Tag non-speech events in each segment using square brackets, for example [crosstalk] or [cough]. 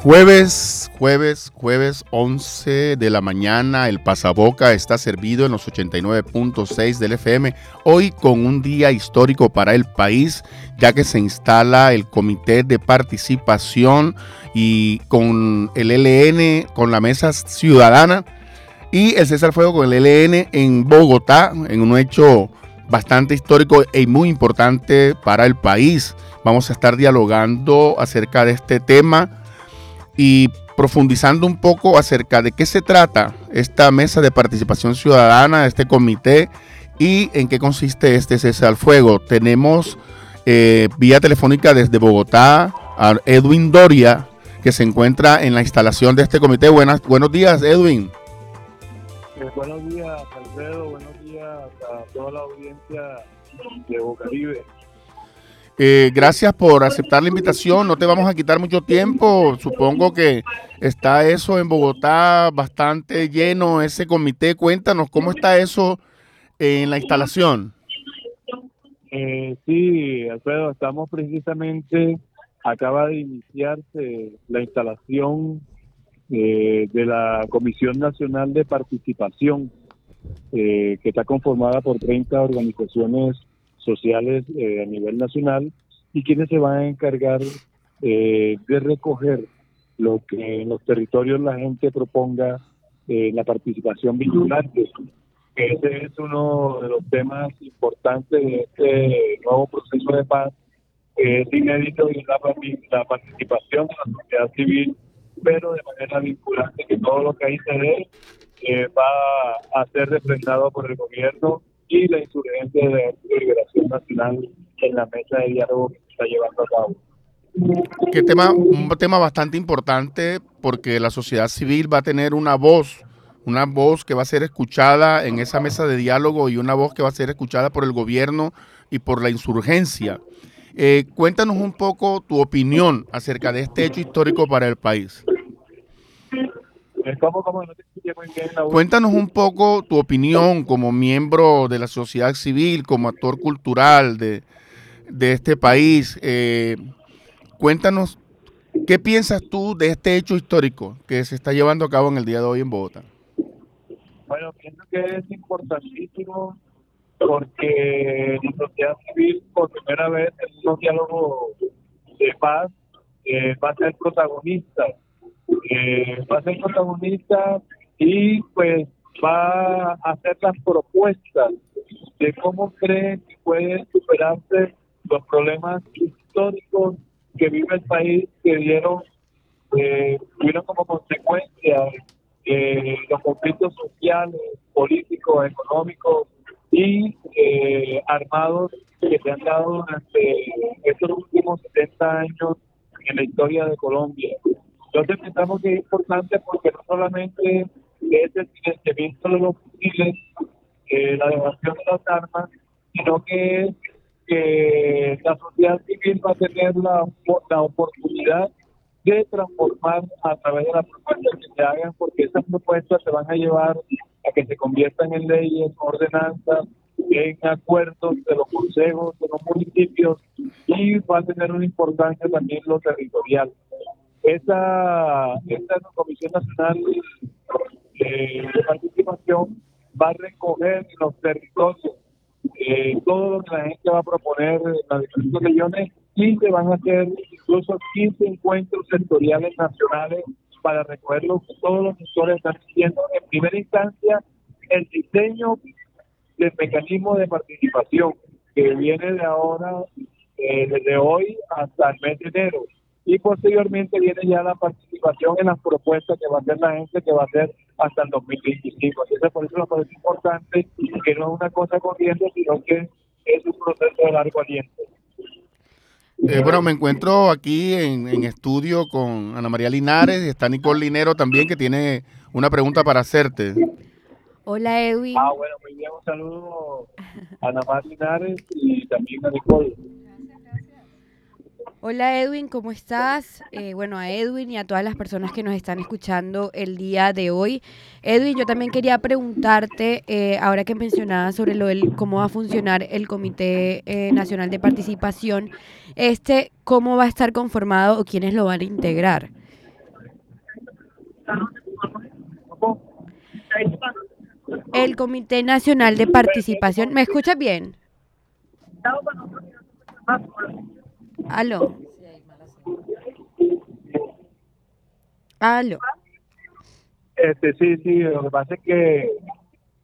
Jueves, jueves, jueves 11 de la mañana, el pasaboca está servido en los 89.6 del FM, hoy con un día histórico para el país, ya que se instala el Comité de Participación y con el LN, con la Mesa Ciudadana. Y el César Fuego con el LN en Bogotá, en un hecho bastante histórico y muy importante para el país. Vamos a estar dialogando acerca de este tema y profundizando un poco acerca de qué se trata esta mesa de participación ciudadana, este comité y en qué consiste este cese al fuego. Tenemos eh, vía telefónica desde Bogotá a Edwin Doria, que se encuentra en la instalación de este comité. Buenas, buenos días, Edwin. Eh, buenos días, Alfredo. Buenos días a toda la audiencia de Bocaribe. Eh, gracias por aceptar la invitación. No te vamos a quitar mucho tiempo. Supongo que está eso en Bogotá bastante lleno, ese comité. Cuéntanos cómo está eso en la instalación. Eh, sí, Alfredo, estamos precisamente, acaba de iniciarse la instalación eh, de la Comisión Nacional de Participación, que está conformada por 30 organizaciones sociales eh, a nivel nacional y quienes se van a encargar eh, de recoger lo que en los territorios la gente proponga eh, la participación vinculante. Ese es uno de los temas importantes de este nuevo proceso de paz, es inédito y la, la participación de la sociedad civil, pero de manera vinculante, que todo lo que ahí se dé va a ser refrendado por el gobierno y la insurgencia de liberación nacional en la mesa de diálogo que se está llevando a cabo. Qué tema, un tema bastante importante porque la sociedad civil va a tener una voz, una voz que va a ser escuchada en esa mesa de diálogo y una voz que va a ser escuchada por el gobierno y por la insurgencia. Eh, cuéntanos un poco tu opinión acerca de este hecho histórico para el país. Cuéntanos un poco tu opinión como miembro de la sociedad civil, como actor cultural de, este país. Eh, cuéntanos, ¿qué piensas tú de este hecho histórico que se está llevando a cabo en el día de hoy en Bogotá? Bueno, pienso que es importantísimo porque la sociedad civil por primera vez en un diálogo de paz eh, va a ser protagonista eh, va a ser protagonista y pues va a hacer las propuestas de cómo cree que pueden superarse los problemas históricos que vive el país que dieron eh, tuvieron como consecuencia eh, los conflictos sociales, políticos, económicos y eh, armados que se han dado durante estos últimos 70 años en la historia de Colombia. Entonces pensamos que es importante porque no solamente es el silenciamiento de los fusiles, la devastación de las armas, sino que, que la sociedad civil va a tener la, la oportunidad de transformar a través de las propuestas que se hagan, porque esas propuestas se van a llevar a que se conviertan en leyes, ordenanzas, en acuerdos de los consejos, de los municipios, y va a tener una importancia también lo territorial. Esta, esta Comisión Nacional de, Participación va a recoger los territorios. Eh, todo lo que la gente va a proponer en las diferentes regiones y se van a hacer incluso 15 encuentros sectoriales nacionales para recoger lo que todos los sectores están diciendo. En primera instancia, el diseño del mecanismo de participación que viene de ahora, eh, desde hoy hasta el mes de enero y posteriormente viene ya la participación en las propuestas que va a hacer la gente, que va a hacer hasta el 2025. Entonces, por eso me parece importante que no es una cosa corriendo, sino que es un proceso de largo aliento. Eh, bueno, me encuentro aquí en, en, estudio con Ana María Linares, está Nicole Linero también, que tiene una pregunta para hacerte. Hola Edwin. Ah, bueno, muy bien, un saludo a Ana María Linares y también a Nicole. Hola Edwin, ¿cómo estás? Eh, bueno, a Edwin y a todas las personas que nos están escuchando el día de hoy. Edwin, yo también quería preguntarte, eh, ahora que mencionabas sobre lo del, cómo va a funcionar el Comité eh, Nacional de Participación, este, ¿cómo va a estar conformado o quiénes lo van a integrar? El Comité Nacional de Participación. ¿Me escuchas bien? Aló. Aló. Este, sí, sí, lo que pasa es que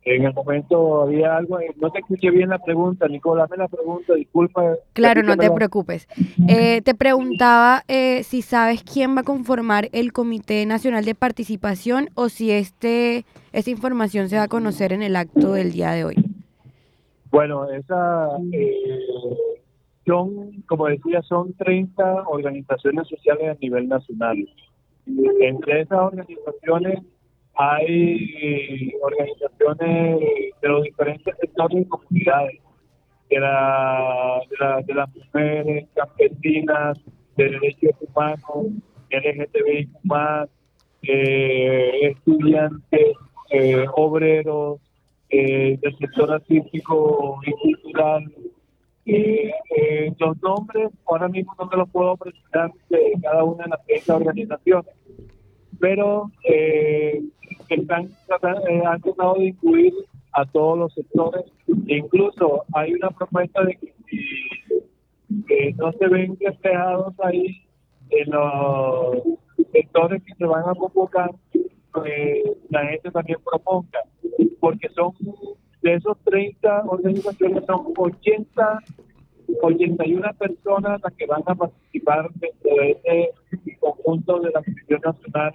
en el momento había algo, eh, no te escuché bien la pregunta, Nicolás, dame la pregunta, disculpa. Claro, no te preocupes. Eh, te preguntaba eh, si sabes quién va a conformar el Comité Nacional de Participación o si este esta información se va a conocer en el acto del día de hoy. Bueno, esa son, como decía, son 30 organizaciones sociales a nivel nacional. Entre esas organizaciones hay organizaciones de los diferentes sectores y comunidades, de, la, de, las mujeres, campesinas, de derechos humanos, LGTBI eh, estudiantes, eh, obreros, eh, del sector artístico y cultural. Y los nombres ahora mismo no me los puedo presentar de cada una de las 30 organizaciones, pero eh, están eh, han tratado de incluir a todos los sectores. incluso hay una propuesta de que si no se ven reflejados ahí en los sectores que se van a convocar, pues la gente también proponga, porque son de esos 30 organizaciones, son 80 81 personas las que van a participar dentro de ese conjunto de la Comisión Nacional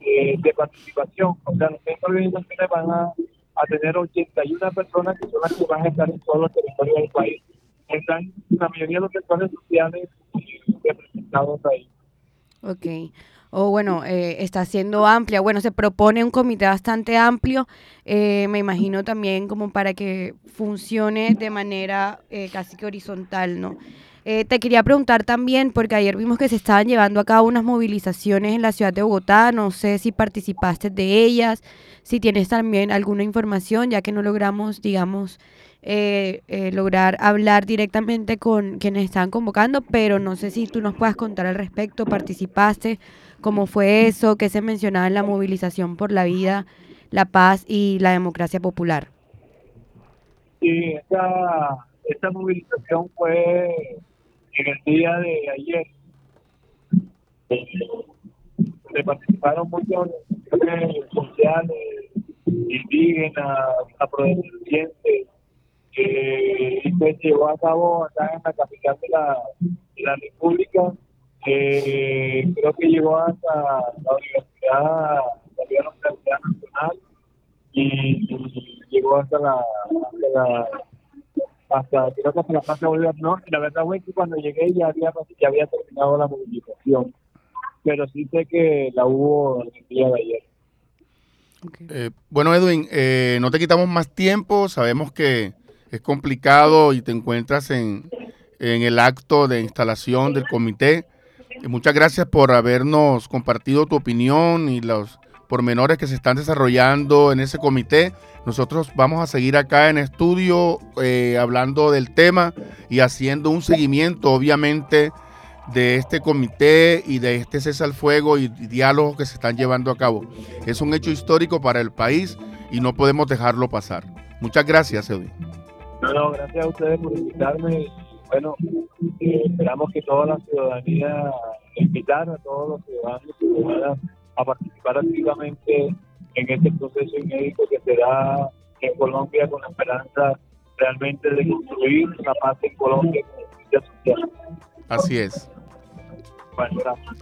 eh, de Participación. O sea, las organizaciones van a, a, tener 81 personas que son las que van a estar en todos los territorios del país. Están la mayoría de los sectores sociales representados ahí. Ok o bueno, eh, está siendo amplia. Bueno, se propone un comité bastante amplio, eh, me imagino también como para que funcione de manera eh, casi que horizontal, ¿no? te quería preguntar también, porque ayer vimos que se estaban llevando a cabo unas movilizaciones en la ciudad de Bogotá, no sé si participaste de ellas, si tienes también alguna información, ya que no logramos, digamos, lograr hablar directamente con quienes están convocando, pero no sé si tú nos puedas contar al respecto, participaste cómo fue eso, qué se mencionaba en la movilización por la vida, la paz y la democracia popular. Sí, esta, esta movilización fue en el día de ayer. Se participaron muchos sociales, indígenas, afrodescendientes, eh, y se llevó a cabo acá en la capital de la, de la República eh, creo que llegó hasta la Universidad, la Universidad Nacional y, llegó hasta la, hasta la hasta creo que hasta la Plaza Bolívar no y la verdad fue que cuando llegué ya había ya había terminado la movilización pero sí sé que la hubo el día de ayer. Eh, bueno Edwin eh, no te quitamos más tiempo sabemos que es complicado y te encuentras en, en el acto de instalación del comité muchas gracias por habernos compartido tu opinión y los pormenores que se están desarrollando en ese comité. Nosotros vamos a seguir acá en estudio eh, hablando del tema y haciendo un seguimiento, obviamente, de este comité y de este cese al fuego y, diálogos que se están llevando a cabo. Es un hecho histórico para el país y no podemos dejarlo pasar. Muchas gracias, Edwin. No, no, gracias a ustedes por invitarme bueno, eh, esperamos que toda la ciudadanía, invitar a todos los ciudadanos y ciudadanas a participar activamente en este proceso inédito que se da en Colombia con la esperanza realmente de construir la paz en Colombia con justicia social. Así es. Bueno, gracias.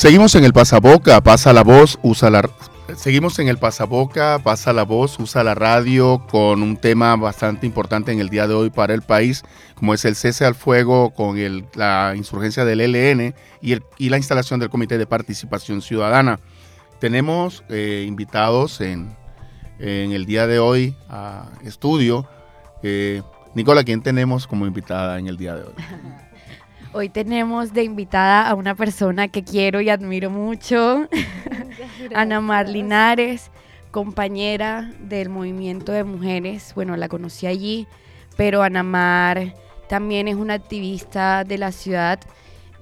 Seguimos en el pasaboca, pasa la voz, usa la, seguimos en el pasaboca, pasa la voz, usa la radio con un tema bastante importante en el día de hoy para el país, como es el cese al fuego con la insurgencia del ELN y, y, la instalación del Comité de Participación Ciudadana. Tenemos eh, invitados en, en, el día de hoy a estudio. Eh, Nicola, ¿quién tenemos como invitada en el día de hoy? [laughs] Hoy tenemos de invitada a una persona que quiero y admiro mucho, [laughs] Ana Mar Linares, compañera del movimiento de mujeres. Bueno, la conocí allí, pero Ana Mar también es una activista de la ciudad,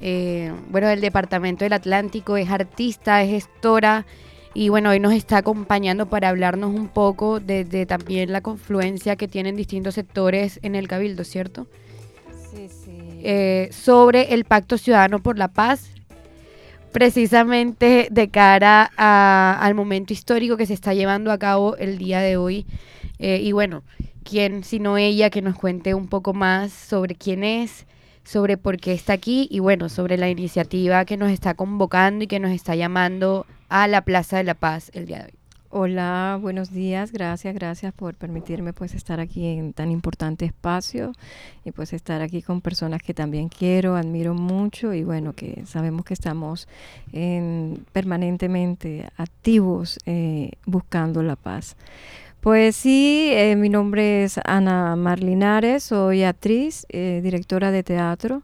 eh, bueno, del Departamento del Atlántico, es artista, es gestora y bueno, hoy nos está acompañando para hablarnos un poco de, de también la confluencia que tienen distintos sectores en el Cabildo, ¿cierto? Eh, sobre el Pacto Ciudadano por la Paz, precisamente de cara al momento histórico que se está llevando a cabo el día de hoy. Eh, y bueno, ¿quién sino ella que nos cuente un poco más sobre quién es, sobre por qué está aquí y bueno, sobre la iniciativa que nos está convocando y que nos está llamando a la Plaza de la Paz el día de hoy? Hola, buenos días, gracias, gracias por permitirme pues estar aquí en tan importante espacio y pues estar aquí con personas que también quiero, admiro mucho y bueno, que sabemos que estamos permanentemente activos eh, buscando la paz. Pues sí, eh, mi nombre es Ana Marlinares, soy actriz, eh, directora de teatro.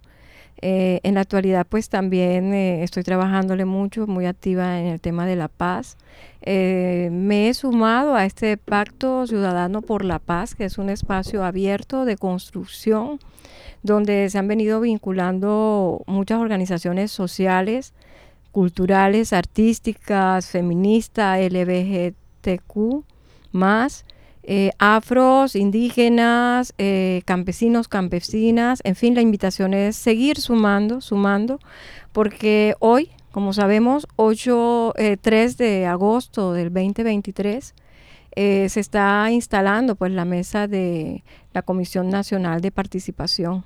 En la actualidad pues también estoy trabajándole mucho, muy activa en el tema de la paz. Eh, me he sumado a este Pacto Ciudadano por la Paz, que es un espacio abierto de construcción donde se han venido vinculando muchas organizaciones sociales, culturales, artísticas, feministas, LGBTQ, más, eh, afros, indígenas, eh, campesinos, campesinas, en fin, la invitación es seguir sumando, sumando, porque hoy como sabemos, 8, 3 eh, de agosto del 2023 eh, se está instalando pues la mesa de la Comisión Nacional de Participación.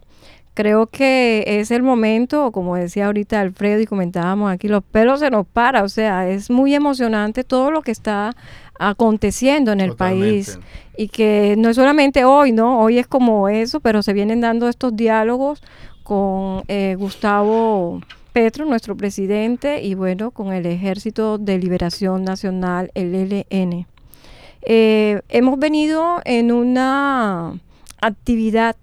Creo que es el momento, como decía ahorita Alfredo y comentábamos aquí, los pelos se nos para, o sea, es muy emocionante todo lo que está aconteciendo en el país y que no es solamente hoy, ¿no? Hoy es como eso, pero se vienen dando estos diálogos con eh, Gustavo Petro, nuestro presidente, y bueno, con el Ejército de Liberación Nacional, el ELN. Eh, hemos venido en una actividad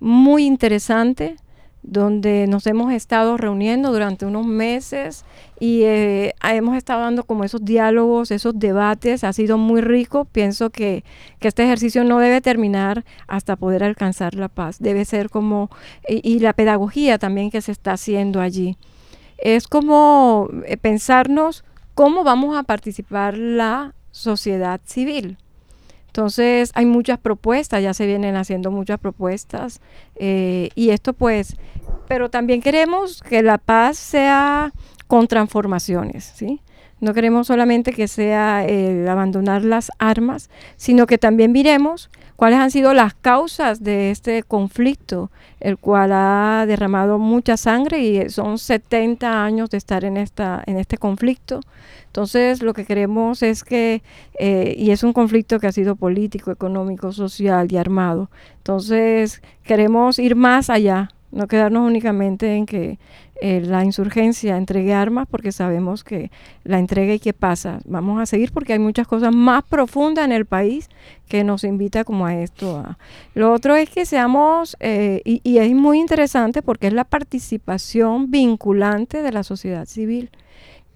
muy interesante donde nos hemos estado reuniendo durante unos meses y eh, hemos estado dando como esos diálogos, esos debates, ha sido muy rico. Pienso que, este ejercicio no debe terminar hasta poder alcanzar la paz, debe ser como, y, la pedagogía también que se está haciendo allí. Es como eh, pensarnos cómo vamos a participar la sociedad civil. Entonces hay muchas propuestas, ya se vienen haciendo muchas propuestas eh, y esto pues, pero también queremos que la paz sea con transformaciones, ¿sí? No queremos solamente que sea el abandonar las armas, sino que también miremos cuáles han sido las causas de este conflicto, el cual ha derramado mucha sangre y son 70 años de estar en, esta, en este conflicto. Entonces, lo que queremos es que, eh, y es un conflicto que ha sido político, económico, social y armado. Entonces, queremos ir más allá, no quedarnos únicamente en que eh, la insurgencia entregue armas porque sabemos que la entrega y qué pasa. Vamos a seguir porque hay muchas cosas más profundas en el país que nos invita como a esto. Lo otro es que seamos, eh, y es muy interesante porque es la participación vinculante de la sociedad civil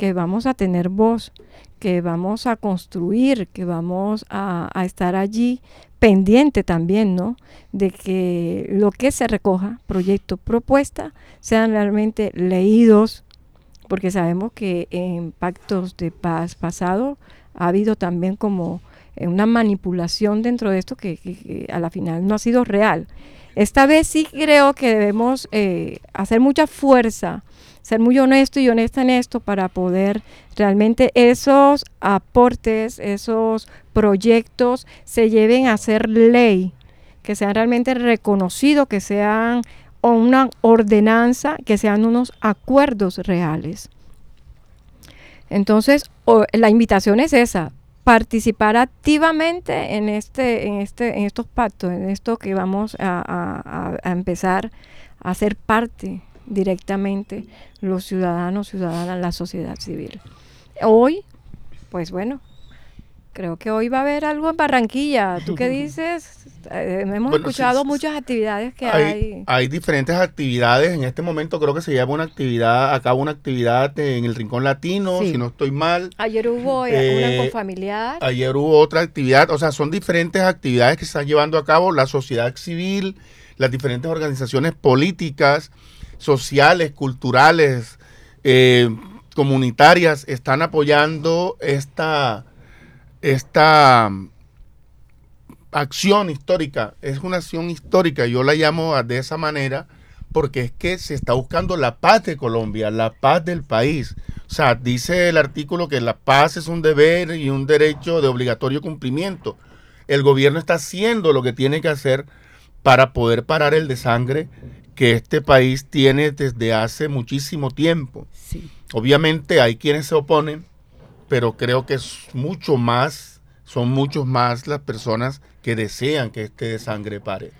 que vamos a tener voz, que vamos a construir, que vamos a, estar allí pendiente también, ¿no? De que lo que se recoja, proyecto, propuesta, sean realmente leídos, porque sabemos que en pactos de paz pasado ha habido también como eh, una manipulación dentro de esto que, a la final no ha sido real. Esta vez sí creo que debemos eh, hacer mucha fuerza ser muy honesto y honesta en esto para poder realmente esos aportes, esos proyectos se lleven a ser ley, que sean realmente reconocidos, que sean una ordenanza, que sean unos acuerdos reales. Entonces, la invitación es esa, participar activamente en este, en este, en estos pactos, en esto que vamos a, a empezar a ser parte directamente los ciudadanos, ciudadanas, la sociedad civil. Hoy, pues bueno, creo que hoy va a haber algo en Barranquilla. ¿Tú qué [laughs] dices? Eh, hemos escuchado muchas actividades que hay, hay, diferentes actividades. En este momento creo que se lleva una actividad, acá una actividad en el Rincón Latino, si no estoy mal. Ayer hubo eh, una familiar. Ayer hubo otra actividad. O sea, son diferentes actividades que se están llevando a cabo la sociedad civil, las diferentes organizaciones políticas, sociales, culturales, eh, comunitarias, están apoyando esta, esta acción histórica, es una acción histórica, yo la llamo de esa manera porque es que se está buscando la paz de Colombia, la paz del país. O sea, dice el artículo que la paz es un deber y un derecho de obligatorio cumplimiento. El gobierno está haciendo lo que tiene que hacer para poder parar el desangre que este país tiene desde hace muchísimo tiempo. Obviamente hay quienes se oponen, pero creo que es mucho más son muchos más las personas que desean que este sangre pare.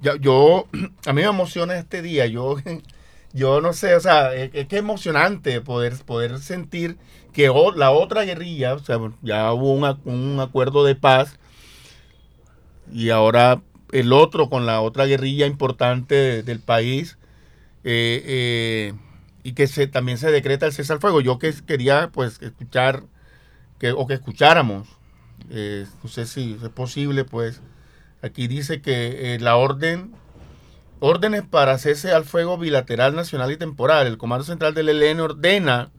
Yo, yo, [clears throat] a mí me emociona este día, yo, [laughs] yo no sé, o sea, es, que emocionante poder, poder sentir que la otra guerrilla, o sea, ya hubo un, acuerdo de paz y ahora el otro con la otra guerrilla importante del país eh, eh, y que se, también se decreta el cese al fuego. Yo que quería pues escuchar que, o que escucháramos eh, no sé si es posible, pues aquí dice que la orden, órdenes para cese al fuego bilateral nacional y temporal. El Comando Central del ELN ordena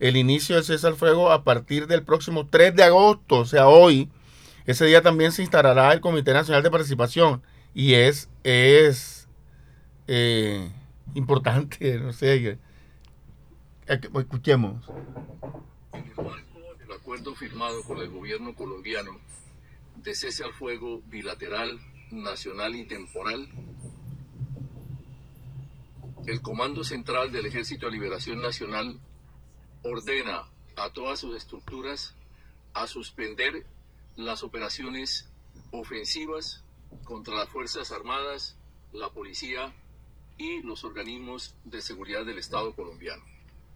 el inicio del cese al fuego a partir del próximo 3 de agosto, o sea, hoy. Ese día también se instalará el Comité Nacional de Participación y es, es eh, importante, [laughs] no sé, escuchemos. Acuerdo firmado con el gobierno colombiano de cese al fuego bilateral, nacional y temporal, el Comando Central del Ejército de Liberación Nacional ordena a todas sus estructuras a suspender las operaciones ofensivas contra las Fuerzas Armadas, la policía y los organismos de seguridad del Estado colombiano.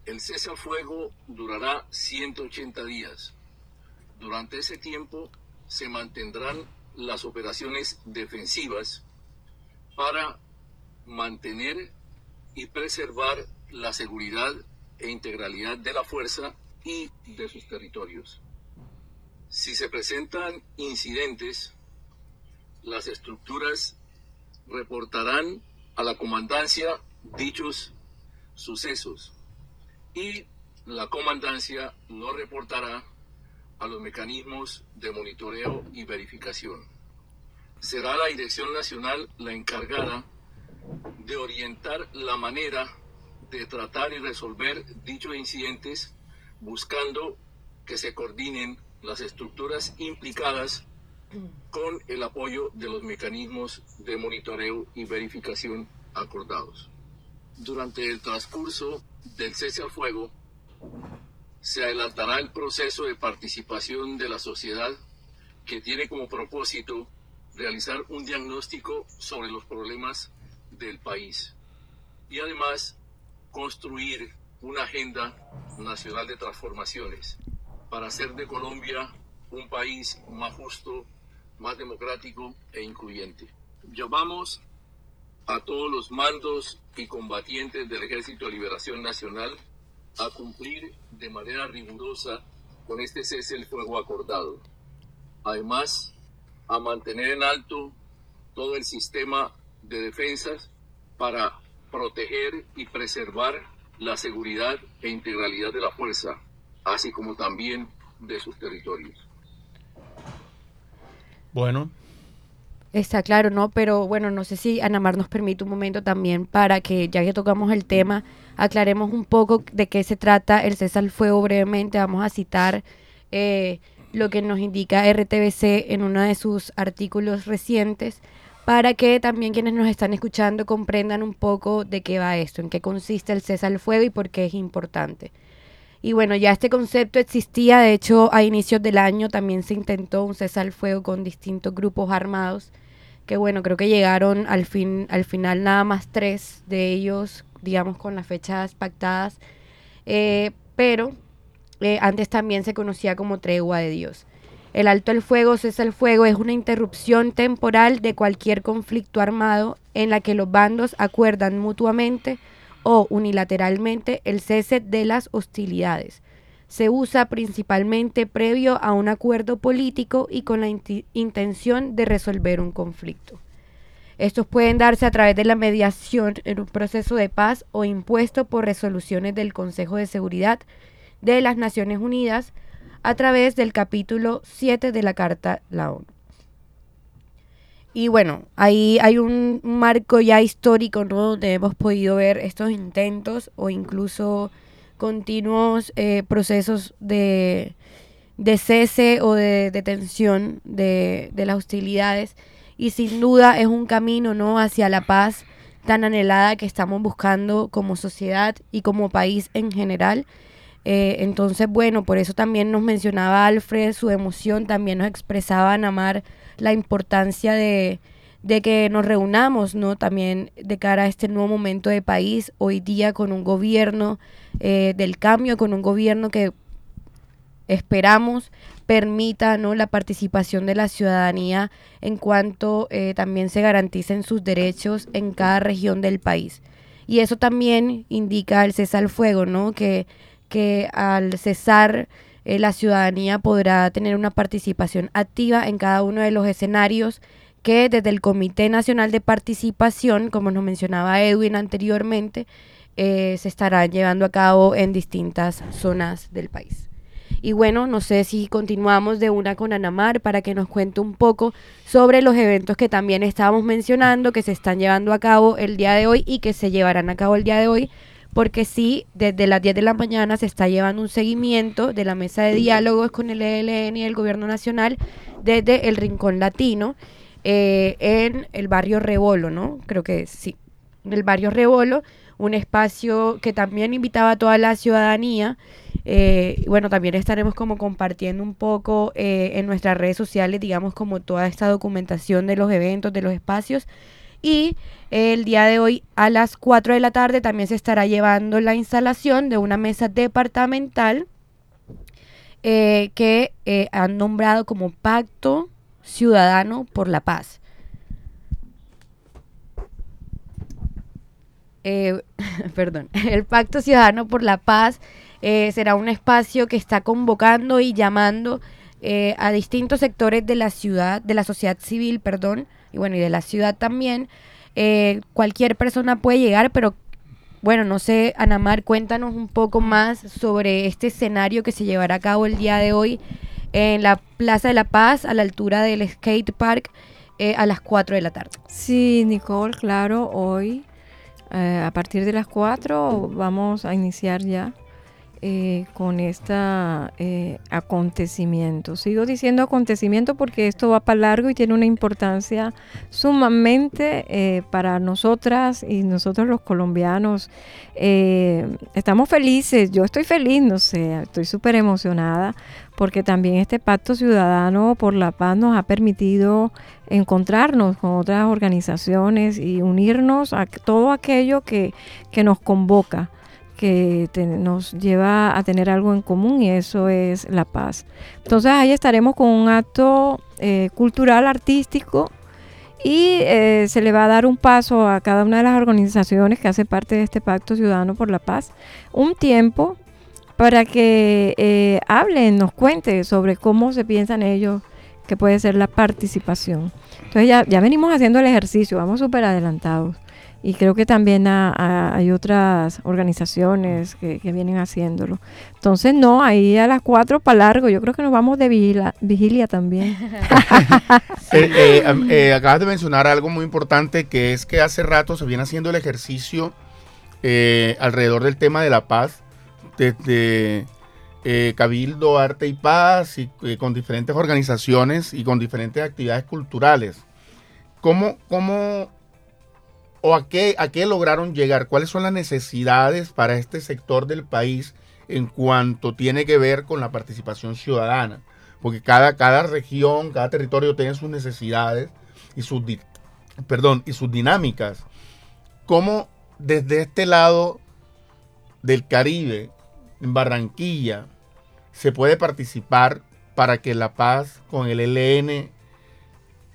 El cese al fuego durará 180 días. Durante ese tiempo se mantendrán las operaciones defensivas para mantener y preservar la seguridad e integralidad de la fuerza y de sus territorios. Si se presentan incidentes, las estructuras reportarán a la comandancia dichos sucesos y la comandancia no reportará a los mecanismos de monitoreo y verificación. Será la Dirección Nacional la encargada de orientar la manera de tratar y resolver dichos incidentes buscando que se coordinen las estructuras implicadas con el apoyo de los mecanismos de monitoreo y verificación acordados. Durante el transcurso del cese al fuego, se adelantará el proceso de participación de la sociedad que tiene como propósito realizar un diagnóstico sobre los problemas del país y además construir una agenda nacional de transformaciones para hacer de Colombia un país más justo, más democrático e incluyente. Llamamos a todos los mandos y combatientes del Ejército de Liberación Nacional a cumplir de manera rigurosa con este cese el fuego acordado. Además, a mantener en alto todo el sistema de defensas para proteger y preservar la seguridad e integralidad de la fuerza, así como también de sus territorios. Bueno, Está claro, ¿no? Pero bueno, no sé si Anamar nos permite un momento también para que, ya que tocamos el tema, aclaremos un poco de qué se trata el cese al fuego brevemente. Vamos a citar eh, lo que nos indica RTBC en uno de sus artículos recientes para que también quienes nos están escuchando comprendan un poco de qué va esto, en qué consiste el cese al fuego y por qué es importante. Y bueno, ya este concepto existía, de hecho a inicios del año también se intentó un cesar al fuego con distintos grupos armados, que bueno, creo que llegaron al, fin, al final nada más tres de ellos, digamos, con las fechas pactadas, eh, pero eh, antes también se conocía como tregua de Dios. El alto el fuego, cesa el fuego, es una interrupción temporal de cualquier conflicto armado en la que los bandos acuerdan mutuamente o unilateralmente el cese de las hostilidades. Se usa principalmente previo a un acuerdo político y con la intención de resolver un conflicto. Estos pueden darse a través de la mediación en un proceso de paz o impuesto por resoluciones del Consejo de Seguridad de las Naciones Unidas a través del capítulo 7 de la Carta La ONU. Y bueno, ahí hay un marco ya histórico donde hemos podido ver estos intentos o incluso continuos eh, procesos de, cese o de detención de, de, las hostilidades. Y sin duda es un camino ¿no? hacia la paz tan anhelada que estamos buscando como sociedad y como país en general. Eh, entonces, bueno, por eso también nos mencionaba Alfred su emoción, también nos expresaba Namar la importancia de, que nos reunamos, ¿no? También de cara a este nuevo momento de país, hoy día con un gobierno eh, del cambio, con un gobierno que esperamos permita ¿no? la participación de la ciudadanía en cuanto eh, también se garanticen sus derechos en cada región del país. Y eso también indica el cese al fuego, ¿no? que, que al cesar eh, la ciudadanía podrá tener una participación activa en cada uno de los escenarios que desde el Comité Nacional de Participación, como nos mencionaba Edwin anteriormente, eh, se estarán llevando a cabo en distintas zonas del país. Y bueno, no sé si continuamos de una con Anamar para que nos cuente un poco sobre los eventos que también estábamos mencionando, que se están llevando a cabo el día de hoy y que se llevarán a cabo el día de hoy porque sí, desde las 10 de la mañana se está llevando un seguimiento de la mesa de diálogos con el ELN y el Gobierno Nacional desde el Rincón Latino eh, en el barrio Rebolo, ¿no? Creo que sí, el barrio Rebolo, un espacio que también invitaba a toda la ciudadanía. Eh, bueno, también estaremos como compartiendo un poco eh, en nuestras redes sociales, digamos, como toda esta documentación de los eventos, de los espacios y el día de hoy a las 4 de la tarde también se estará llevando la instalación de una mesa departamental eh, que eh, han nombrado como Pacto Ciudadano por la Paz. Eh, [laughs] perdón, [laughs] el Pacto Ciudadano por la Paz será un espacio que está convocando y llamando a distintos sectores de la ciudad, de la sociedad civil, perdón, y bueno, y de la ciudad también. Eh, cualquier persona puede llegar, pero bueno, no sé, Anamar, cuéntanos un poco más sobre este escenario que se llevará a cabo el día de hoy en la Plaza de la Paz, a la altura del skate park, eh, a las 4 de la tarde. Sí, Nicole, claro, hoy eh, a partir de las 4 vamos a iniciar ya eh, con este acontecimiento. Sigo diciendo acontecimiento porque esto va para largo y tiene una importancia sumamente eh, para nosotras y nosotros los colombianos. estamos felices, yo estoy feliz, no sé, estoy súper emocionada porque también este pacto ciudadano por la paz nos ha permitido encontrarnos con otras organizaciones y unirnos a todo aquello que, que nos convoca que nos lleva a tener algo en común y eso es la paz. Entonces ahí estaremos con un acto eh, cultural, artístico y eh, se le va a dar un paso a cada una de las organizaciones que hace parte de este Pacto Ciudadano por la Paz, un tiempo para que eh, hablen, nos cuente sobre cómo se piensan ellos que puede ser la participación. Entonces ya, ya venimos haciendo el ejercicio, vamos súper adelantados y creo que también hay otras organizaciones que, vienen haciéndolo. Entonces, no, ahí a las cuatro para largo, yo creo que nos vamos de vigilia también. [laughs] Eh, eh, eh, acabas de mencionar algo muy importante, que es que hace rato se viene haciendo el ejercicio alrededor del tema de la paz, desde Cabildo, Arte y Paz, y con diferentes organizaciones y con diferentes actividades culturales. ¿Cómo, cómo o a qué, a qué lograron llegar, cuáles son las necesidades para este sector del país en cuanto tiene que ver con la participación ciudadana, porque cada, cada región, cada territorio tiene sus necesidades y sus, perdón, y sus dinámicas. ¿Cómo desde este lado del Caribe, en Barranquilla, se puede participar para que la paz con el ELN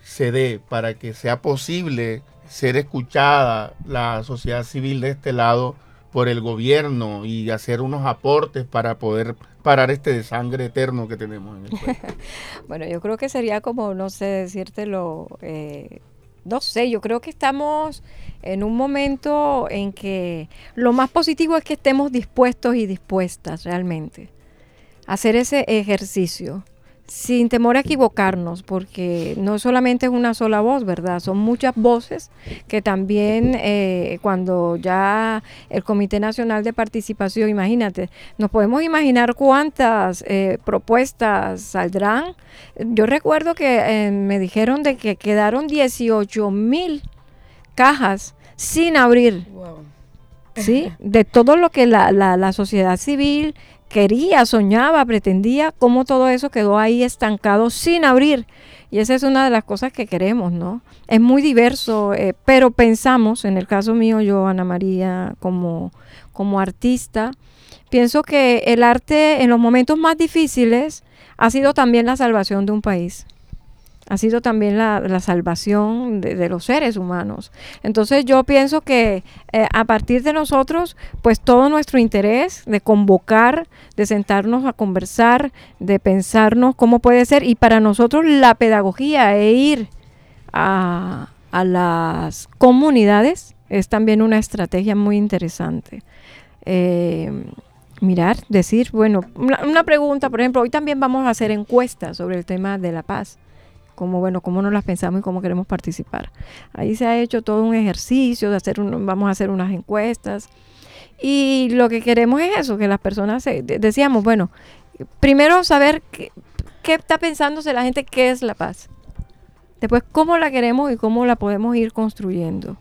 se dé, para que sea posible ser escuchada la sociedad civil de este lado por el gobierno y hacer unos aportes para poder parar este desangre eterno que tenemos en el [laughs] bueno, yo creo que sería como, no sé, decírtelo, eh, no sé, yo creo que estamos en un momento en que lo más positivo es que estemos dispuestos y dispuestas realmente a hacer ese ejercicio sin temor a equivocarnos, porque no solamente es una sola voz, ¿verdad? Son muchas voces que también eh, cuando ya el Comité Nacional de Participación, imagínate, nos podemos imaginar cuántas eh, propuestas saldrán. Yo recuerdo que eh, me dijeron de que quedaron 18 mil cajas sin abrir. ¿sí? De todo lo que la, la, la sociedad civil quería, soñaba, pretendía, cómo todo eso quedó ahí estancado sin abrir. Y esa es una de las cosas que queremos, ¿no? Es muy diverso, eh, pero pensamos, en el caso mío, yo, Ana María, como, como artista, pienso que el arte en los momentos más difíciles ha sido también la salvación de un país ha sido también la, salvación de, los seres humanos. Entonces yo pienso que eh, a partir de nosotros, pues todo nuestro interés de convocar, de sentarnos a conversar, de pensarnos cómo puede ser, y para nosotros la pedagogía e ir a, las comunidades es también una estrategia muy interesante. Eh, mirar, decir, bueno, una pregunta, por ejemplo, hoy también vamos a hacer encuestas sobre el tema de la paz cómo, bueno, cómo nos las pensamos y cómo queremos participar. Ahí se ha hecho todo un ejercicio de hacer, vamos a hacer unas encuestas. Y lo que queremos es eso, que las personas, decíamos, bueno, primero saber qué, qué está pensándose la gente, qué es la paz. Después, cómo la queremos y cómo la podemos ir construyendo.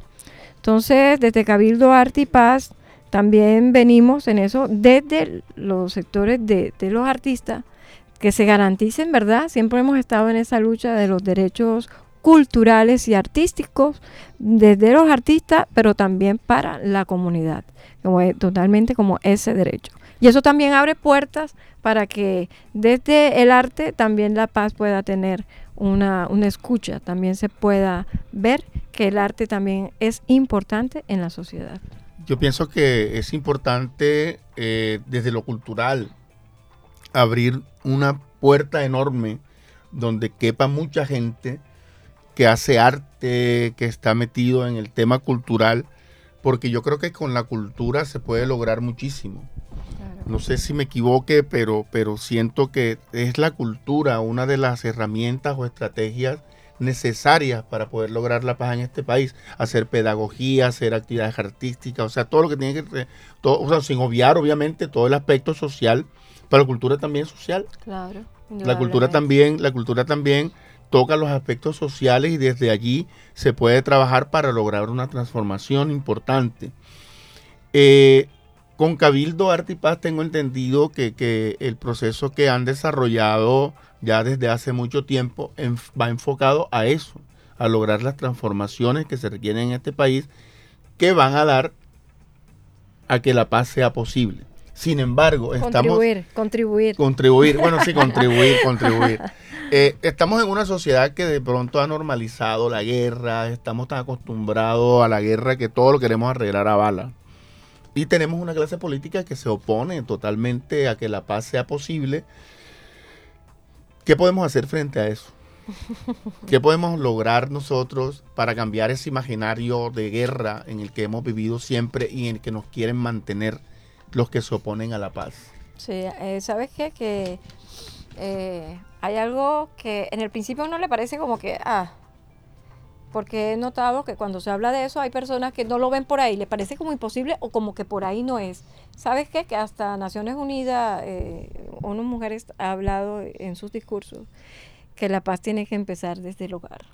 Entonces, desde Cabildo Arte y Paz, también venimos en eso desde los sectores de, de los artistas que se garanticen, ¿verdad? Siempre hemos estado en esa lucha de los derechos culturales y artísticos desde los artistas, pero también para la comunidad, como totalmente como ese derecho. Y eso también abre puertas para que desde el arte también la paz pueda tener una, una escucha, también se pueda ver que el arte también es importante en la sociedad. Yo pienso que es importante eh, desde lo cultural abrir una puerta enorme donde quepa mucha gente que hace arte, que está metido en el tema cultural, porque yo creo que con la cultura se puede lograr muchísimo. No sé si me equivoque, pero, pero siento que es la cultura una de las herramientas o estrategias necesarias para poder lograr la paz en este país. Hacer pedagogía, hacer actividades artísticas, o sea, todo lo que tiene que... Todo, o sea, sin obviar, obviamente, todo el aspecto social pero la cultura también es social. Claro. La cultura también, la cultura también toca los aspectos sociales y desde allí se puede trabajar para lograr una transformación importante. Eh, con Cabildo Arte y Paz tengo entendido que, el proceso que han desarrollado ya desde hace mucho tiempo va enfocado a eso, a lograr las transformaciones que se requieren en este país que van a dar a que la paz sea posible. Sin embargo, estamos... Contribuir, contribuir. Contribuir, bueno, sí, [laughs] contribuir, contribuir. Eh, estamos en una sociedad que de pronto ha normalizado la guerra, estamos tan acostumbrados a la guerra que todo lo queremos arreglar a bala. Y tenemos una clase política que se opone totalmente a que la paz sea posible. ¿Qué podemos hacer frente a eso? ¿Qué podemos lograr nosotros para cambiar ese imaginario de guerra en el que hemos vivido siempre y en el que nos quieren mantener? Los que se oponen a la paz. Sí, eh, ¿sabes qué? Que eh, hay algo que en el principio no le parece como que, ah, porque he notado que cuando se habla de eso hay personas que no lo ven por ahí, le parece como imposible o como que por ahí no es. ¿Sabes qué? Que hasta Naciones Unidas, eh, una mujer ha hablado en sus discursos que la paz tiene que empezar desde el hogar.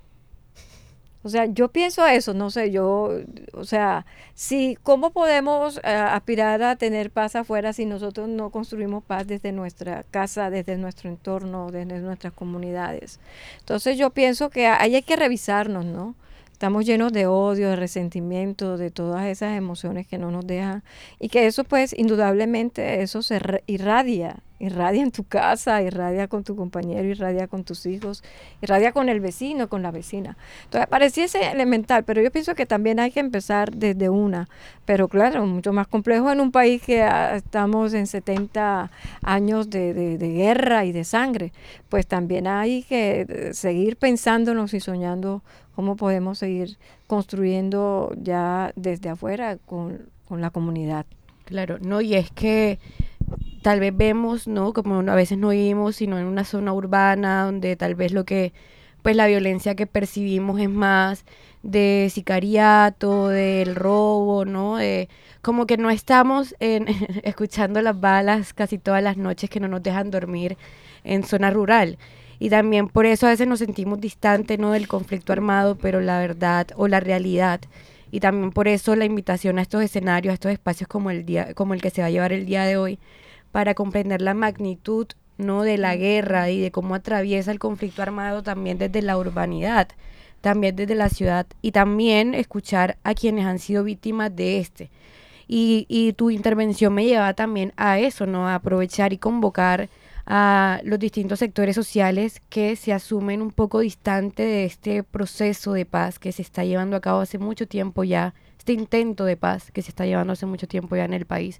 O sea, yo pienso eso, no sé, yo, o sea, si, ¿cómo podemos eh, aspirar a tener paz afuera si nosotros no construimos paz desde nuestra casa, desde nuestro entorno, desde nuestras comunidades? Entonces yo pienso que ahí hay que revisarnos, ¿no? Estamos llenos de odio, de resentimiento, de todas esas emociones que no nos dejan y que eso pues indudablemente eso se irradia, irradia en tu casa, irradia con tu compañero, irradia con tus hijos, irradia con el vecino, con la vecina. Entonces pareciese elemental, pero yo pienso que también hay que empezar desde una, pero claro, mucho más complejo en un país que estamos en 70 años de, de guerra y de sangre, pues también hay que eh, seguir pensándonos y soñando cómo podemos seguir construyendo ya desde afuera con, la comunidad. Claro, no, y es que tal vez vemos, ¿no? Como a veces no vivimos, sino en una zona urbana donde tal vez lo que, pues la violencia que percibimos es más de sicariato, del robo, ¿no? De, como que no estamos en, [laughs] escuchando las balas casi todas las noches que no nos dejan dormir en zona rural y también por eso a veces nos sentimos distantes ¿no? del conflicto armado, pero la verdad o la realidad y también por eso la invitación a estos escenarios, a estos espacios como el día como el que se va a llevar el día de hoy para comprender la magnitud no de la guerra y de cómo atraviesa el conflicto armado también desde la urbanidad, también desde la ciudad y también escuchar a quienes han sido víctimas de este. Y, y tu intervención me lleva también a eso, ¿no? A aprovechar y convocar a los distintos sectores sociales que se asumen un poco distante de este proceso de paz que se está llevando a cabo hace mucho tiempo ya, este intento de paz que se está llevando hace mucho tiempo ya en el país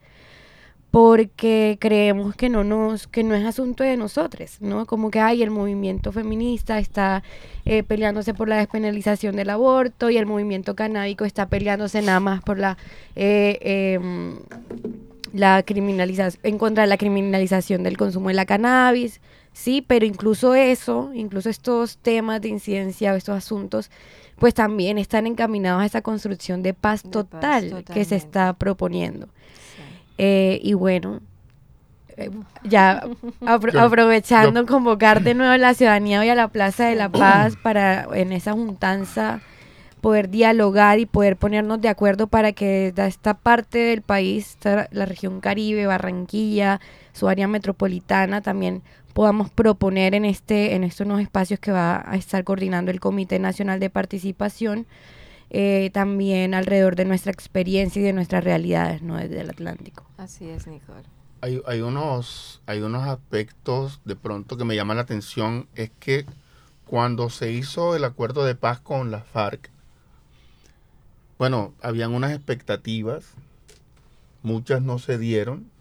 porque creemos que no nos que no es asunto de nosotros, ¿no? Como que hay el movimiento feminista está eh, peleándose por la despenalización del aborto y el movimiento canábico está peleándose nada más por la eh, em, la criminalización, en contra de la criminalización del consumo de la cannabis, sí, pero incluso eso, incluso estos temas de incidencia o estos asuntos, pues también están encaminados a esa construcción de paz, total que se está proponiendo. Eh, y bueno, eh, ya [laughs] aprovechando convocar de nuevo a la ciudadanía hoy a la Plaza de la Paz para en esa juntanza poder dialogar y poder ponernos de acuerdo para que desde esta parte del país, la región Caribe, Barranquilla, su área metropolitana, también podamos proponer en este en estos nuevos espacios que va a estar coordinando el Comité Nacional de Participación, eh, también alrededor de nuestra experiencia y de nuestras realidades, ¿no? Desde el Atlántico. Así es, Nicole. Hay, hay, unos, hay unos aspectos de pronto que me llaman la atención, es que cuando se hizo el acuerdo de paz con las FARC, bueno, habían unas expectativas, muchas no se dieron.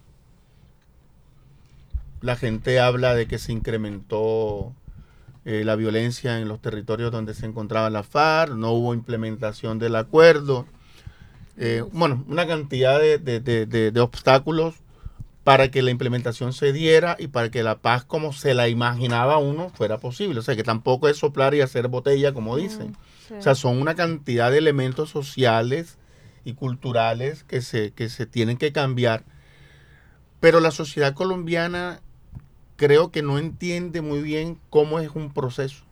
La gente habla de que se incrementó eh, la violencia en los territorios donde se encontraba la FARC, no hubo implementación del acuerdo. Eh, bueno, una cantidad de, de, obstáculos para que la implementación se diera y para que la paz como se la imaginaba uno fuera posible. O sea, que tampoco es soplar y hacer botella, como dicen. O sea, son una cantidad de elementos sociales y culturales que se, que se tienen que cambiar. Pero la sociedad colombiana creo que no entiende muy bien cómo es un proceso.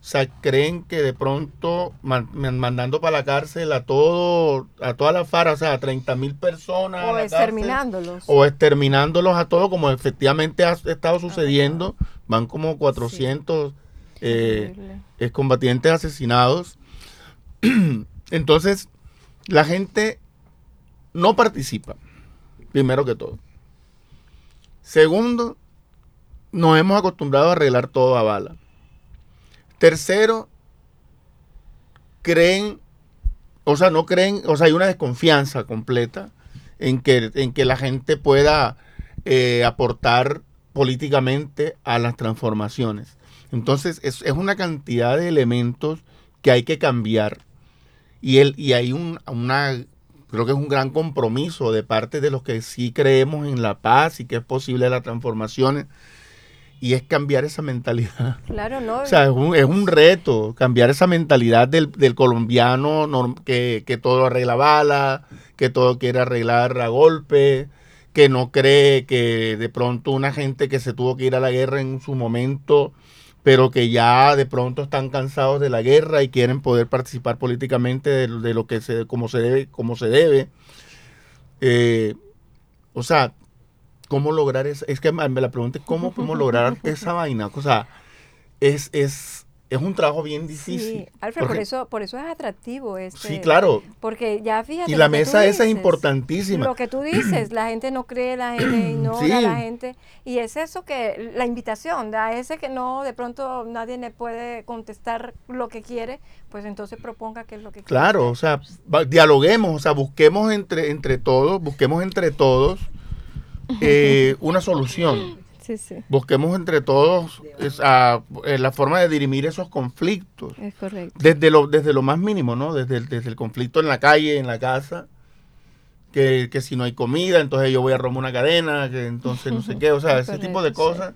O sea, creen que de pronto mandando para la cárcel a todo, a toda la FARA, o sea, a 30 mil personas. O exterminándolos. o exterminándolos a todos, como efectivamente ha estado sucediendo. Van como 400 eh, combatientes asesinados. [clears throat] Entonces, la gente no participa, primero que todo. Segundo, nos hemos acostumbrado a arreglar todo a bala. Tercero, creen, o sea, no creen, o sea, hay una desconfianza completa en que, en que la gente pueda eh, aportar políticamente a las transformaciones. Entonces, es, una cantidad de elementos que hay que cambiar. Y, el, y hay un, una, creo que es un gran compromiso de parte de los que sí creemos en la paz y que es posible la transformación. Y es cambiar esa mentalidad. Claro, no. O sea, es un, es un reto, cambiar esa mentalidad del, del colombiano que, que todo arregla bala, que todo quiere arreglar a golpe, que no cree que de pronto una gente que se tuvo que ir a la guerra en su momento pero que ya de pronto están cansados de la guerra y quieren poder participar políticamente de, lo- de lo que se, como se debe, como se debe. Eh, o sea, ¿cómo lograr eso? Es que me la pregunta es cómo [laughs] podemos lograr esa vaina. O sea, es, es, es un trabajo bien difícil. Sí, Alfred, por eso, por eso es atractivo este. Sí, claro. Porque ya fíjate. Y lo la mesa esa es importantísima. Lo que tú dices, la gente no cree, la gente [clears throat] ignora, Sí. la gente. Y es eso que, la invitación, a ese que no, de pronto nadie le puede contestar lo que quiere, pues entonces proponga qué es lo que quiere. Claro, o sea, dialoguemos, o sea, busquemos entre, entre todos, busquemos entre todos eh, una solución. Sí, sí, Busquemos entre todos esa, eh, la forma de dirimir esos conflictos. es correcto. Desde lo, desde lo más mínimo, ¿no? Desde el, desde el conflicto en la calle, en la casa, que, que si no hay comida, entonces yo voy a romper una cadena, que entonces no sé qué, o sea, [laughs] ese tipo de sí. cosas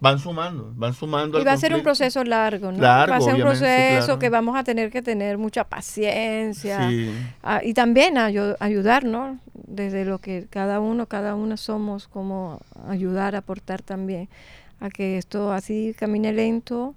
van sumando, van sumando. Y va a ser un proceso largo, ¿no? Largo, va a ser un proceso claro. que vamos a tener que tener mucha paciencia. Sí. Ah, y también ayu- ayudar, ¿no? Desde lo que cada uno, cada una somos, como ayudar, aportar también a que esto así camine lento.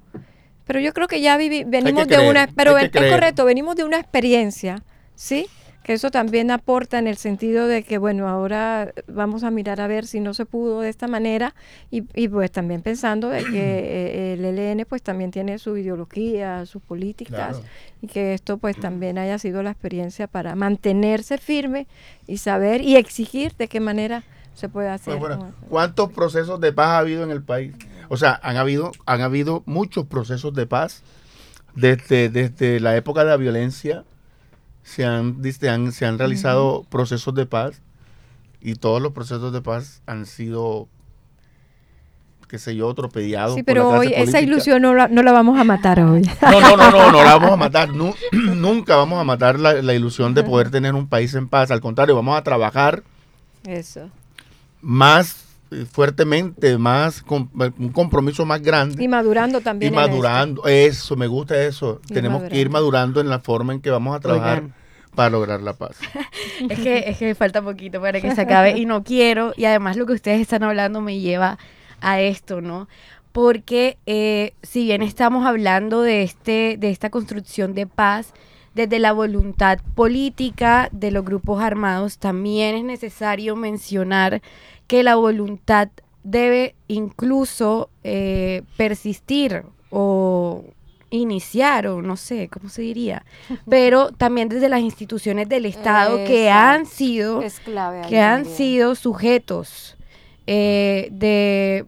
Pero yo creo que ya vivi- venimos de creer, una, pero es creer. correcto, venimos de una experiencia, ¿sí? Que eso también aporta en el sentido de que, bueno, ahora vamos a mirar a ver si no se pudo de esta manera y, y pues también pensando de que [clears throat] eh, el ELN pues también tiene su ideología, sus políticas Claro. y que esto pues también haya sido la experiencia para mantenerse firme y saber y exigir de qué manera se puede hacer. Pues, bueno, acuerdo. ¿Cuántos procesos de paz ha habido en el país? O sea, han habido, han habido muchos procesos de paz desde, desde la época de la violencia. Se han, diste- han- se han realizado procesos de paz y todos los procesos de paz han sido, qué sé yo, atropediados. Sí, por la pero clase hoy esa ilusión no la, no la vamos a matar hoy. No, no, no, no, no la vamos a [laughs] matar. Nu- [clears throat] nunca vamos a matar la, la ilusión de poder tener un país en paz. Al contrario, vamos a trabajar Eso. más eh, fuertemente, más con, un compromiso más grande. Y madurando Y también. en esto. madurando, eso, me gusta eso. Tenemos que ir madurando en la forma en que vamos a trabajar Oigan. Para lograr la paz. [laughs] Es que, es que falta poquito para que se acabe y no quiero. Y además lo que ustedes están hablando me lleva a esto, ¿no? Porque eh, si bien estamos hablando de, este, de esta construcción de paz, desde la voluntad política de los grupos armados, también es necesario mencionar que la voluntad debe incluso eh, persistir o iniciar o no sé cómo se diría [laughs] pero también desde las instituciones del estado que han sido que han sido sujetos eh, de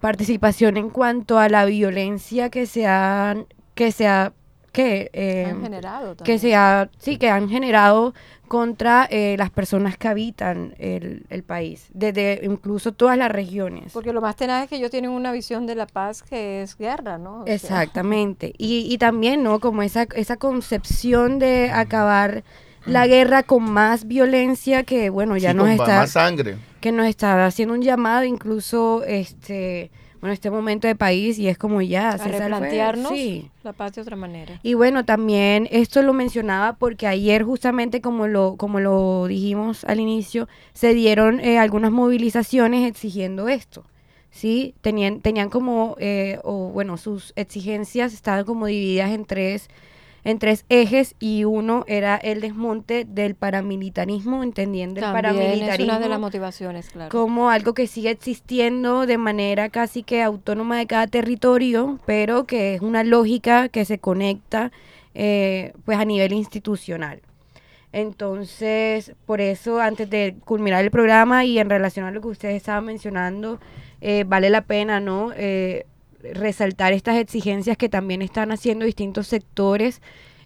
participación en cuanto a la violencia que se han que se ha que eh, Han generado que se ha sí que han generado contra eh, las personas que habitan el, el país desde incluso todas las regiones Porque lo más tenaz es que ellos tienen una visión de la paz que es guerra, ¿no? O Exactamente. Y, y también, ¿no? Como esa, esa concepción de acabar la guerra con más violencia que, bueno, ya Sí, nos con está, más sangre. que nos está haciendo un llamado incluso, este, bueno, este momento de país y es como ya, a César fue- replantearnos Sí. la paz de otra manera. Y bueno, también esto lo mencionaba porque ayer justamente como lo, como lo dijimos al inicio, se dieron eh, algunas movilizaciones exigiendo esto. ¿sí? Tenían, tenían como, eh, o bueno, sus exigencias estaban como divididas en tres, en tres ejes y uno era el desmonte del paramilitarismo, entendiendo el También es paramilitarismo una de las motivaciones, claro. como algo que sigue existiendo de manera casi que autónoma de cada territorio, pero que es una lógica que se conecta eh, pues a nivel institucional. Entonces, por eso, antes de culminar el programa y en relación a lo que ustedes estaban mencionando, eh, vale la pena, ¿no? Eh, resaltar estas exigencias que también están haciendo distintos sectores,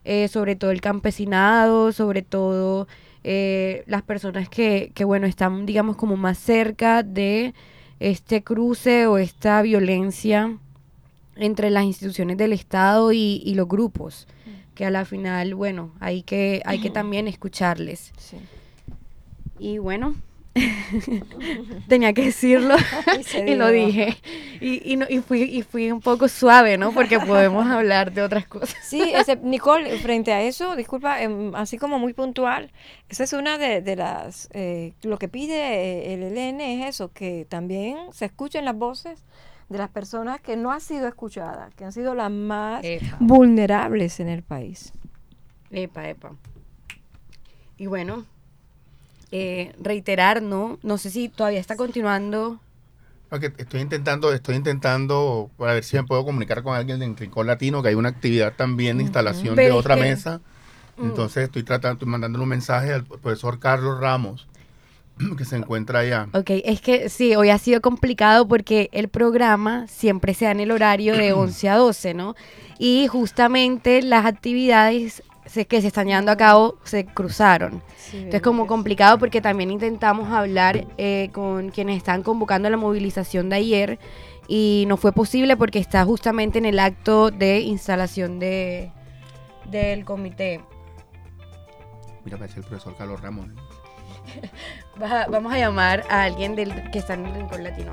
eh, sobre todo el campesinado, sobre todo eh, las personas que, que, bueno, están, digamos, como más cerca de este cruce o esta violencia entre las instituciones del Estado y, y los grupos, que a la final, bueno, hay que, hay que también escucharles. Sí. Y bueno, [laughs] tenía que decirlo [laughs] Y lo dije. Y, y, no- y, fui, y fui un poco suave, ¿no? Porque podemos hablar de otras cosas. Sí, ese, Nicole, frente a eso, disculpa, em, así como muy puntual, esa es una de, de las, eh, lo que pide eh, el ELN es eso, que también se escuchen las voces de las personas que no han sido escuchadas, que han sido las más Epa. vulnerables en el país. Epa, epa. Y bueno, eh, reiterar, ¿no? No sé si todavía está continuando. Ok, estoy intentando, estoy intentando para ver si me puedo comunicar con alguien del Rincón Latino, que hay una actividad también de instalación de otra que- mesa. Mm. Entonces estoy tratando, estoy mandándole un mensaje al profesor Carlos Ramos, [clears throat] que se encuentra allá. Ok, es que sí, hoy ha sido complicado porque el programa siempre se da en el horario de [clears throat] 11 a 12, ¿no? Y justamente las actividades se- que se están llevando a cabo se cruzaron. Entonces como complicado porque también intentamos hablar eh, con quienes están convocando la movilización de ayer y no fue posible porque está justamente en el acto de instalación de del comité. Mira, parece el profesor Carlos Ramos. [laughs] ¿no? Va- vamos a llamar a alguien del que está en el rincón latino.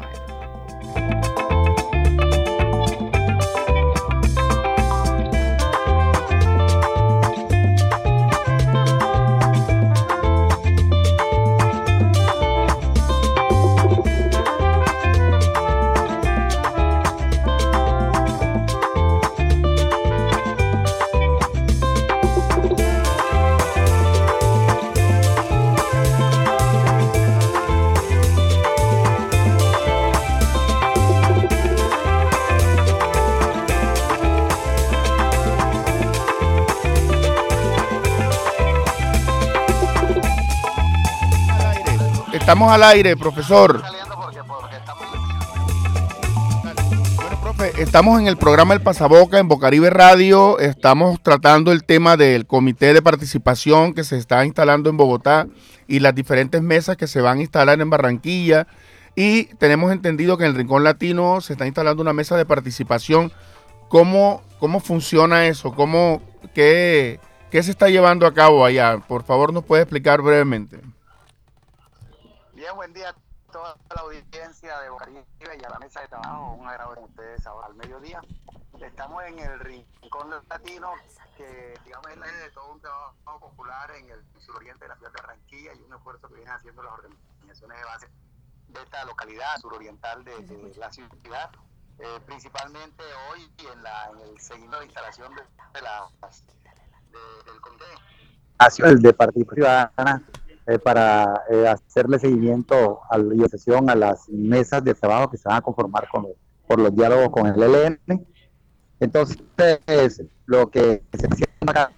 Estamos al aire, profesor. Bueno, profe, estamos en el programa El Pasaboca en Bocaribe Radio. Estamos tratando el tema del comité de participación que se está instalando en Bogotá y las diferentes mesas que se van a instalar en Barranquilla. Y tenemos entendido que en el Rincón Latino se está instalando una mesa de participación. ¿Cómo, cómo funciona eso? ¿Cómo, qué, ¿Qué se está llevando a cabo allá? Por favor, nos puede explicar brevemente. Bien, buen día a toda la audiencia de Bocaribe y a la mesa de trabajo. Un agrado con ustedes ahora al mediodía. Estamos en el Rincón Latino, que digamos es la sede de todo un trabajo popular en el suroriente de la ciudad de Barranquilla y un esfuerzo que vienen haciendo las organizaciones de base de esta localidad suroriental de, de la ciudad. Eh, principalmente hoy en, la, en el seguimiento de instalación de, de la, de- del comité Nacional de Participación Ciudadana eh, para eh, hacerle seguimiento a la- sesión a las mesas de trabajo que se van a conformar con por los diálogos con el ELN. Entonces, lo que se acá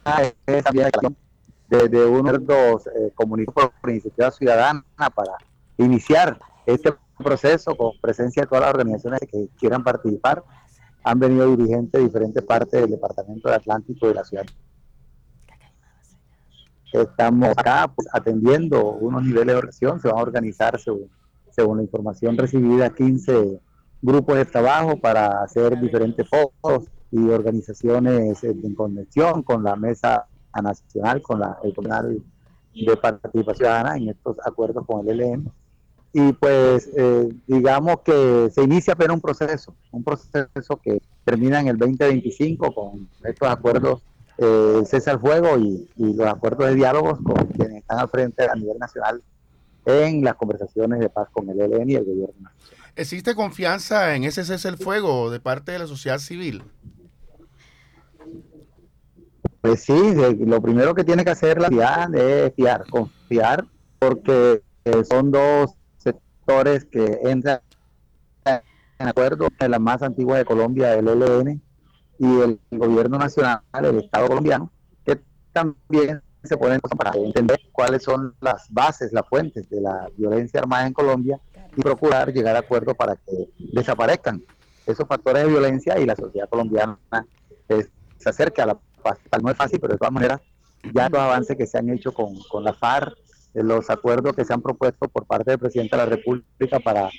es también la creación de, de unos dos eh, comunicados por iniciativa ciudadana para iniciar este proceso con presencia de todas las organizaciones que quieran participar. Han venido dirigentes de diferentes partes del departamento de Atlántico y de la ciudad Estamos acá pues, atendiendo unos niveles de oración, se van a organizar según, según la información recibida 15 grupos de trabajo para hacer diferentes foros y organizaciones en conexión con la mesa nacional, con la el Comunal de Participación Ciudadana en estos acuerdos con el ELN. Y pues eh, digamos que se inicia apenas un proceso, un proceso que termina en el 2025 con estos acuerdos eh, cese al fuego y, y los acuerdos de diálogos con quienes están al frente a nivel nacional en las conversaciones de paz con el ELN y el gobierno. ¿Existe confianza en ese cese el fuego de parte de la sociedad civil? Pues sí, lo primero que tiene que hacer la ciudad es fiar, confiar, porque eh, son dos sectores que entran en acuerdo en la más antigua de Colombia, el ELN, y el gobierno nacional, el Estado colombiano, que también se ponen para entender cuáles son las bases, las fuentes de la violencia armada en Colombia y procurar llegar a acuerdo para que desaparezcan esos factores de violencia y la sociedad colombiana eh, se acerque a la paz. No es fácil, pero de todas maneras, ya los avances que se han hecho con, con la FARC, los acuerdos que se han propuesto por parte del presidente de la República para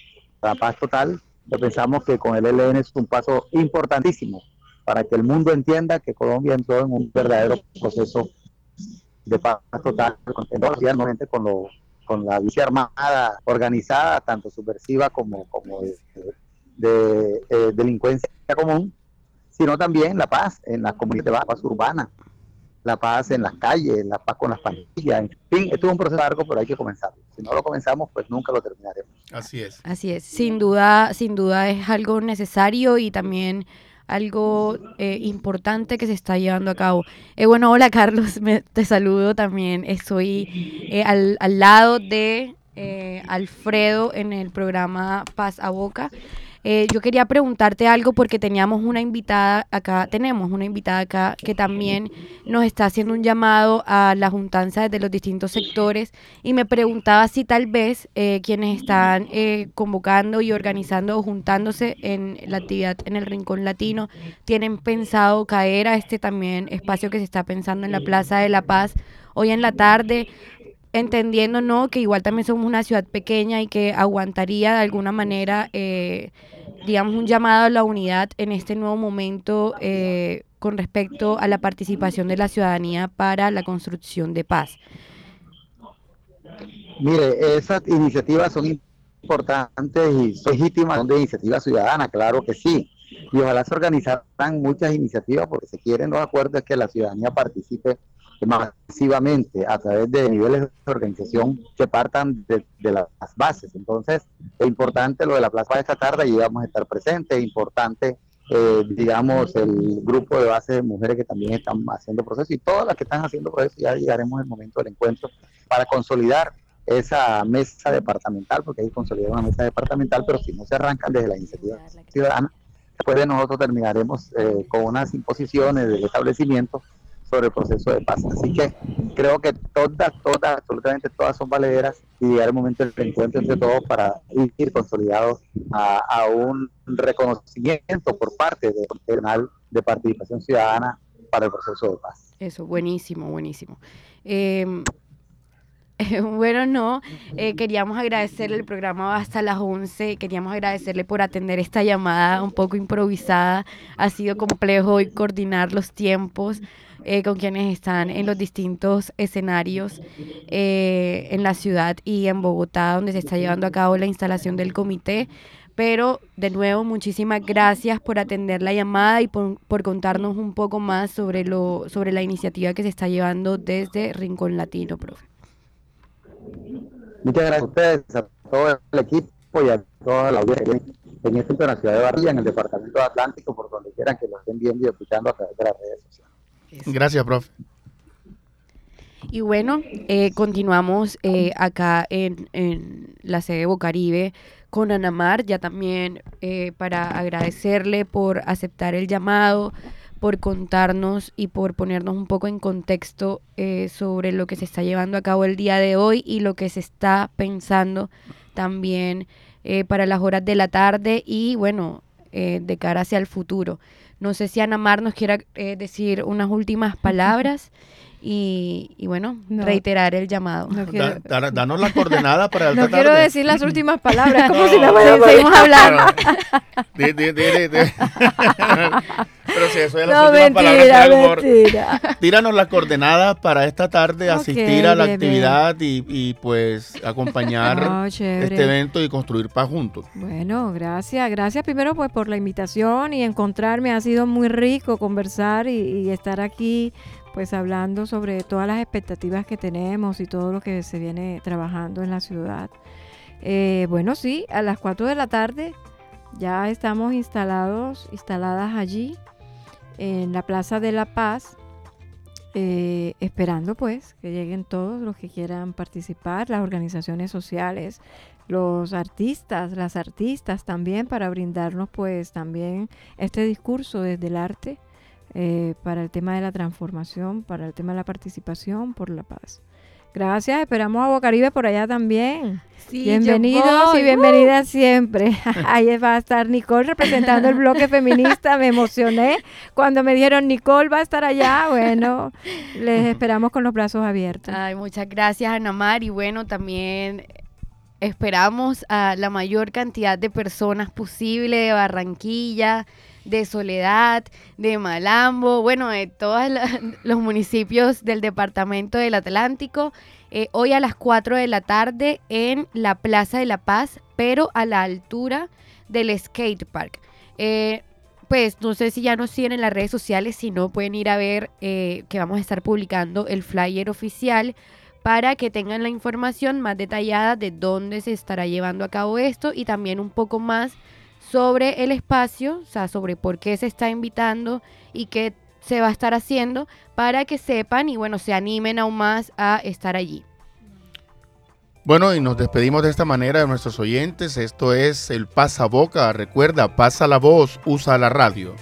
la paz total, pues pensamos que con el ELN es un paso importantísimo para que el mundo entienda que Colombia entró en un verdadero proceso de paz total, nuevamente con, lo, con la violencia armada organizada, tanto subversiva como, como de, de, eh, delincuencia común, sino también la paz en la comunidad, la paz urbana, la paz en las calles, la paz con las pandillas, en fin, esto es un proceso largo, pero hay que comenzarlo. Si no lo comenzamos, pues nunca lo terminaremos. Así es. Así es, sin duda, sin duda es algo necesario y también algo eh, importante que se está llevando a cabo. Eh, bueno, hola Carlos, me, te saludo también. Estoy eh, al, al, lado de eh, Alfredo en el programa Paz a Boca. Eh, yo quería preguntarte algo porque teníamos una invitada acá, tenemos una invitada acá que también nos está haciendo un llamado a la juntanza de los distintos sectores y me preguntaba si tal vez eh, quienes están eh, convocando y organizando o juntándose en la actividad en el Rincón Latino tienen pensado caer a este también espacio que se está pensando en la Plaza de la Paz hoy en la tarde entendiendo no que igual también somos una ciudad pequeña y que aguantaría de alguna manera eh, digamos un llamado a la unidad en este nuevo momento eh, con respecto a la participación de la ciudadanía para la construcción de paz. Mire esas iniciativas son importantes y legítimas son de iniciativa ciudadana claro que sí. Y ojalá se organizaran muchas iniciativas porque se quieren los acuerdos que la ciudadanía participe masivamente a través de niveles de organización que partan de, las bases. Entonces, es importante lo de la plaza de esta tarde y vamos a estar presentes, es importante, eh, digamos, el grupo de base de mujeres que también están haciendo proceso y todas las que están haciendo proceso, ya llegaremos al momento del encuentro para consolidar esa mesa departamental, porque que consolidar una mesa departamental, pero si no se arrancan desde la iniciativa ciudadana, después de nosotros terminaremos eh, con unas imposiciones del establecimiento sobre el proceso de paz. Así que creo que todas, todas, absolutamente todas son valederas y llegar el momento del encuentro entre todos para ir consolidados a, a un reconocimiento por parte del Tribunal de Participación Ciudadana para el proceso de paz. Eso, buenísimo, buenísimo. Eh, [laughs] bueno, no, eh, queríamos agradecerle, el programa hasta las 11, queríamos agradecerle por atender esta llamada un poco improvisada, ha sido complejo hoy coordinar los tiempos eh, con quienes están en los distintos escenarios eh, en la ciudad y en Bogotá, donde se está llevando a cabo la instalación del comité. Pero de nuevo, muchísimas gracias por atender la llamada y por, por, contarnos un poco más sobre, lo, sobre la iniciativa que se está llevando desde Rincón Latino, profe. Muchas gracias a ustedes, a todo el equipo y a toda la audiencia en en la ciudad de Barranquilla, en el departamento de Atlántico, por donde quieran que lo estén viendo y escuchando a través de las redes sociales. Gracias, profe. Y bueno, eh, continuamos eh, acá en, en, la sede de Bocaribe con Anamar, ya también eh, para agradecerle por aceptar el llamado, por contarnos y por ponernos un poco en contexto eh, sobre lo que se está llevando a cabo el día de hoy y lo que se está pensando también eh, para las horas de la tarde y bueno, eh, de cara hacia el futuro. No sé si Ana Mar nos quiera eh, decir unas últimas palabras [laughs] y, y bueno, no, reiterar el llamado. No quiero, da, da, danos la coordenada para [laughs] No quiero tarde. decir las últimas palabras, como No, [laughs] si no me seguimos hablando. [laughs] Di- di- di- di- di. Pero si eso es las No, últimas palabras mentira, humor. mentira. Tíranos las coordenadas para esta tarde, asistir a la bebé. actividad y, y, pues acompañar este evento y construir paz juntos. Bueno, gracias, gracias primero pues por la invitación y encontrarme. Ha sido muy rico conversar y, y estar aquí pues hablando sobre todas las expectativas que tenemos y todo lo que se viene trabajando en la ciudad. Eh, bueno, sí, a las 4 de la tarde ya estamos instalados, instaladas allí en la Plaza de la Paz, eh, esperando pues que lleguen todos los que quieran participar, las organizaciones sociales, los artistas, las artistas también para brindarnos pues también este discurso desde el arte eh, para el tema de la transformación, para el tema de la participación por la paz. Gracias, esperamos a Bocaribe por allá también. Sí, Bienvenidos y bienvenidas siempre. [laughs] Ahí va a estar Nicole representando el bloque feminista. Me emocioné cuando me dijeron Nicole va a estar allá. Bueno, les esperamos con los brazos abiertos. Ay, muchas gracias, Ana Mar. Y bueno, también esperamos a la mayor cantidad de personas posible de Barranquilla, de Soledad, de Malambo, bueno, de todos los municipios del departamento del Atlántico. eh, hoy a las 4 de la tarde en la Plaza de la Paz, pero a la altura del skate park. Eh, pues no sé si ya nos siguen en las redes sociales, si no pueden ir a ver eh, que vamos a estar publicando el flyer oficial para que tengan la información más detallada de dónde se estará llevando a cabo esto y también un poco más sobre el espacio, o sea, sobre por qué se está invitando y qué se va a estar haciendo para que sepan y bueno, se animen aún más a estar allí. Bueno, y nos despedimos de esta manera de nuestros oyentes. Esto es el Pasaboca. Recuerda, pasa la voz, usa la radio.